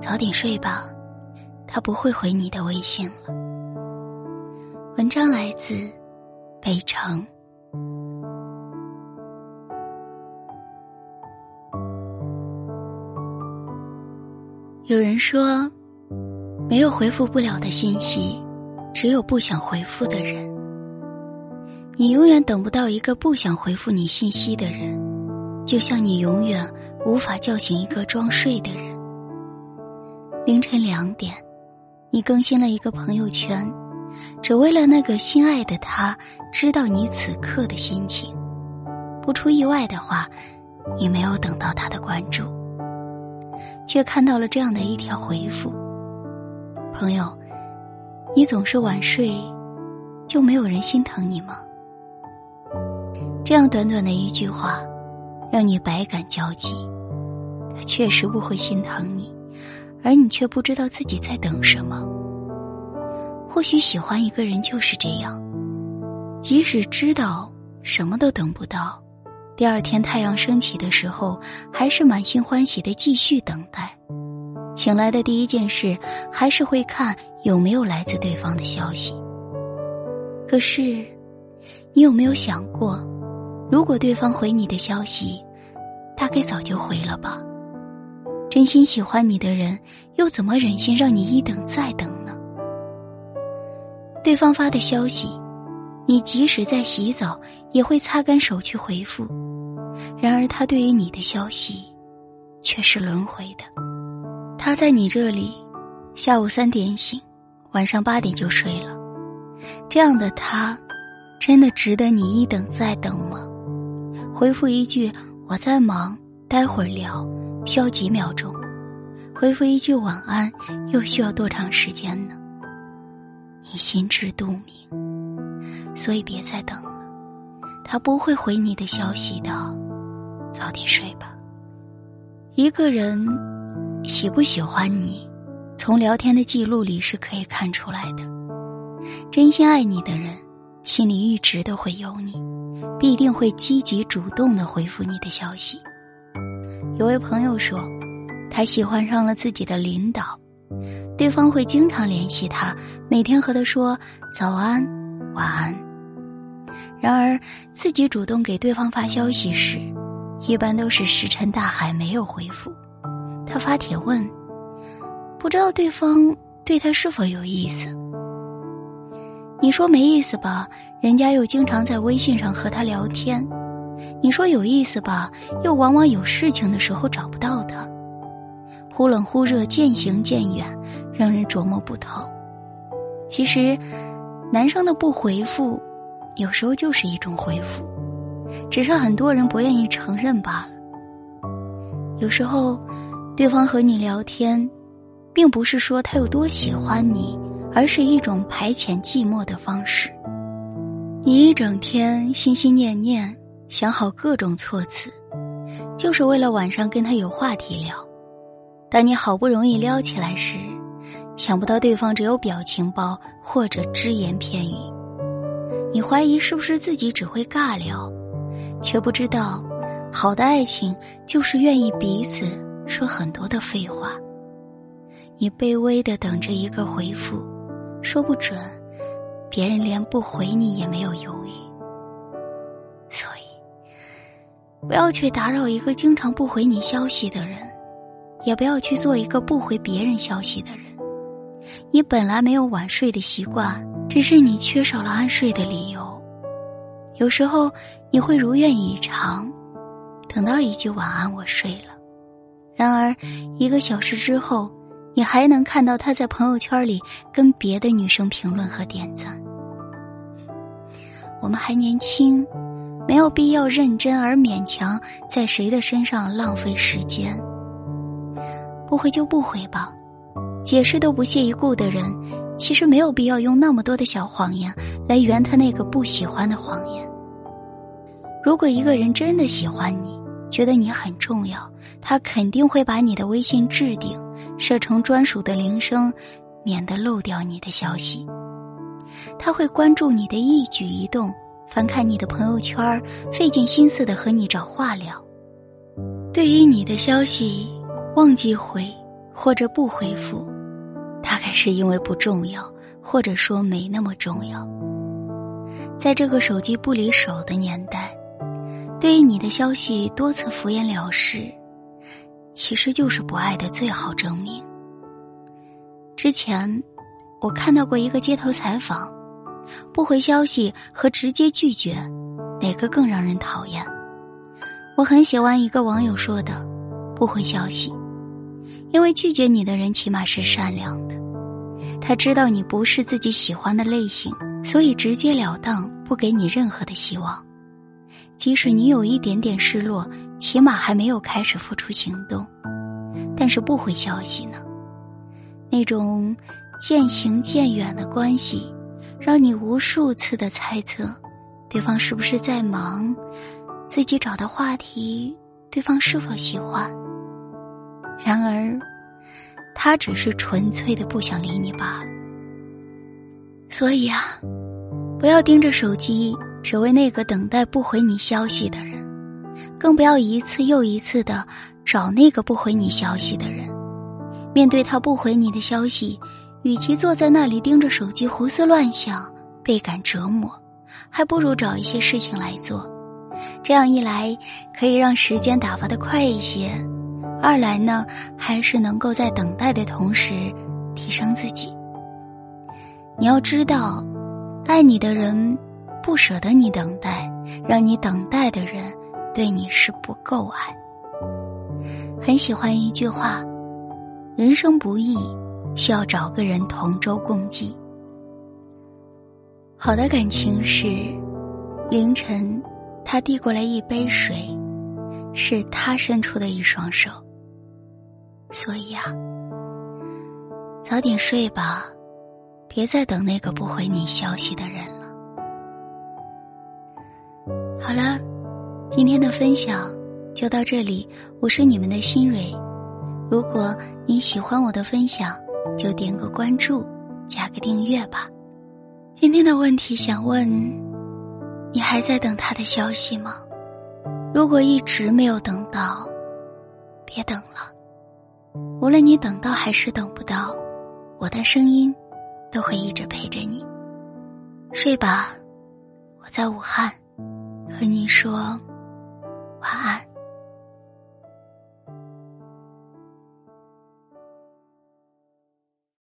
早点睡吧，他不会回你的微信了。文章来自北城。有人说，没有回复不了的信息，只有不想回复的人。你永远等不到一个不想回复你信息的人，就像你永远无法叫醒一个装睡的人。凌晨两点，你更新了一个朋友圈，只为了那个心爱的他知道你此刻的心情。不出意外的话，你没有等到他的关注，却看到了这样的一条回复：“朋友，你总是晚睡，就没有人心疼你吗？”这样短短的一句话，让你百感交集。他确实不会心疼你。而你却不知道自己在等什么。或许喜欢一个人就是这样，即使知道什么都等不到，第二天太阳升起的时候，还是满心欢喜的继续等待。醒来的第一件事，还是会看有没有来自对方的消息。可是，你有没有想过，如果对方回你的消息，大概早就回了吧？真心喜欢你的人，又怎么忍心让你一等再等呢？对方发的消息，你即使在洗澡也会擦干手去回复；然而他对于你的消息，却是轮回的。他在你这里，下午三点醒，晚上八点就睡了。这样的他，真的值得你一等再等吗？回复一句“我在忙，待会儿聊”。需要几秒钟，回复一句晚安，又需要多长时间呢？你心知肚明，所以别再等了。他不会回你的消息的，早点睡吧。一个人喜不喜欢你，从聊天的记录里是可以看出来的。真心爱你的人，心里一直都会有你，必定会积极主动的回复你的消息。有位朋友说，他喜欢上了自己的领导，对方会经常联系他，每天和他说早安、晚安。然而，自己主动给对方发消息时，一般都是石沉大海，没有回复。他发帖问，不知道对方对他是否有意思。你说没意思吧，人家又经常在微信上和他聊天。你说有意思吧，又往往有事情的时候找不到他，忽冷忽热，渐行渐远，让人琢磨不透。其实，男生的不回复，有时候就是一种回复，只是很多人不愿意承认罢了。有时候，对方和你聊天，并不是说他有多喜欢你，而是一种排遣寂寞的方式。你一整天心心念念。想好各种措辞，就是为了晚上跟他有话题聊。当你好不容易撩起来时，想不到对方只有表情包或者只言片语。你怀疑是不是自己只会尬聊，却不知道，好的爱情就是愿意彼此说很多的废话。你卑微的等着一个回复，说不准，别人连不回你也没有犹豫。不要去打扰一个经常不回你消息的人，也不要去做一个不回别人消息的人。你本来没有晚睡的习惯，只是你缺少了安睡的理由。有时候你会如愿以偿，等到一句晚安，我睡了。然而一个小时之后，你还能看到他在朋友圈里跟别的女生评论和点赞。我们还年轻。没有必要认真而勉强在谁的身上浪费时间。不回就不回吧。解释都不屑一顾的人，其实没有必要用那么多的小谎言来圆他那个不喜欢的谎言。如果一个人真的喜欢你，觉得你很重要，他肯定会把你的微信置顶，设成专属的铃声，免得漏掉你的消息。他会关注你的一举一动，翻看你的朋友圈，费尽心思的和你找话聊。对于你的消息，忘记回或者不回复，大概是因为不重要，或者说没那么重要。在这个手机不离手的年代，对于你的消息多次敷衍了事，其实就是不爱的最好证明。之前。我看到过一个街头采访，不回消息和直接拒绝，哪个更让人讨厌？我很喜欢一个网友说的：“不回消息，因为拒绝你的人起码是善良的，他知道你不是自己喜欢的类型，所以直截了当，不给你任何的希望。即使你有一点点失落，起码还没有开始付出行动。但是不回消息呢？那种……”渐行渐远的关系，让你无数次的猜测，对方是不是在忙，自己找的话题，对方是否喜欢。然而，他只是纯粹的不想理你罢了。所以啊，不要盯着手机，只为那个等待不回你消息的人，更不要一次又一次的找那个不回你消息的人。面对他不回你的消息。与其坐在那里盯着手机胡思乱想、倍感折磨，还不如找一些事情来做。这样一来，可以让时间打发的快一些；二来呢，还是能够在等待的同时提升自己。你要知道，爱你的人不舍得你等待，让你等待的人对你是不够爱。很喜欢一句话：“人生不易。”需要找个人同舟共济。好的感情是，凌晨，他递过来一杯水，是他伸出的一双手。所以啊，早点睡吧，别再等那个不回你消息的人了。好了，今天的分享就到这里，我是你们的新蕊。如果你喜欢我的分享，就点个关注，加个订阅吧。今天的问题想问：你还在等他的消息吗？如果一直没有等到，别等了。无论你等到还是等不到，我的声音都会一直陪着你。睡吧，我在武汉，和你说晚安。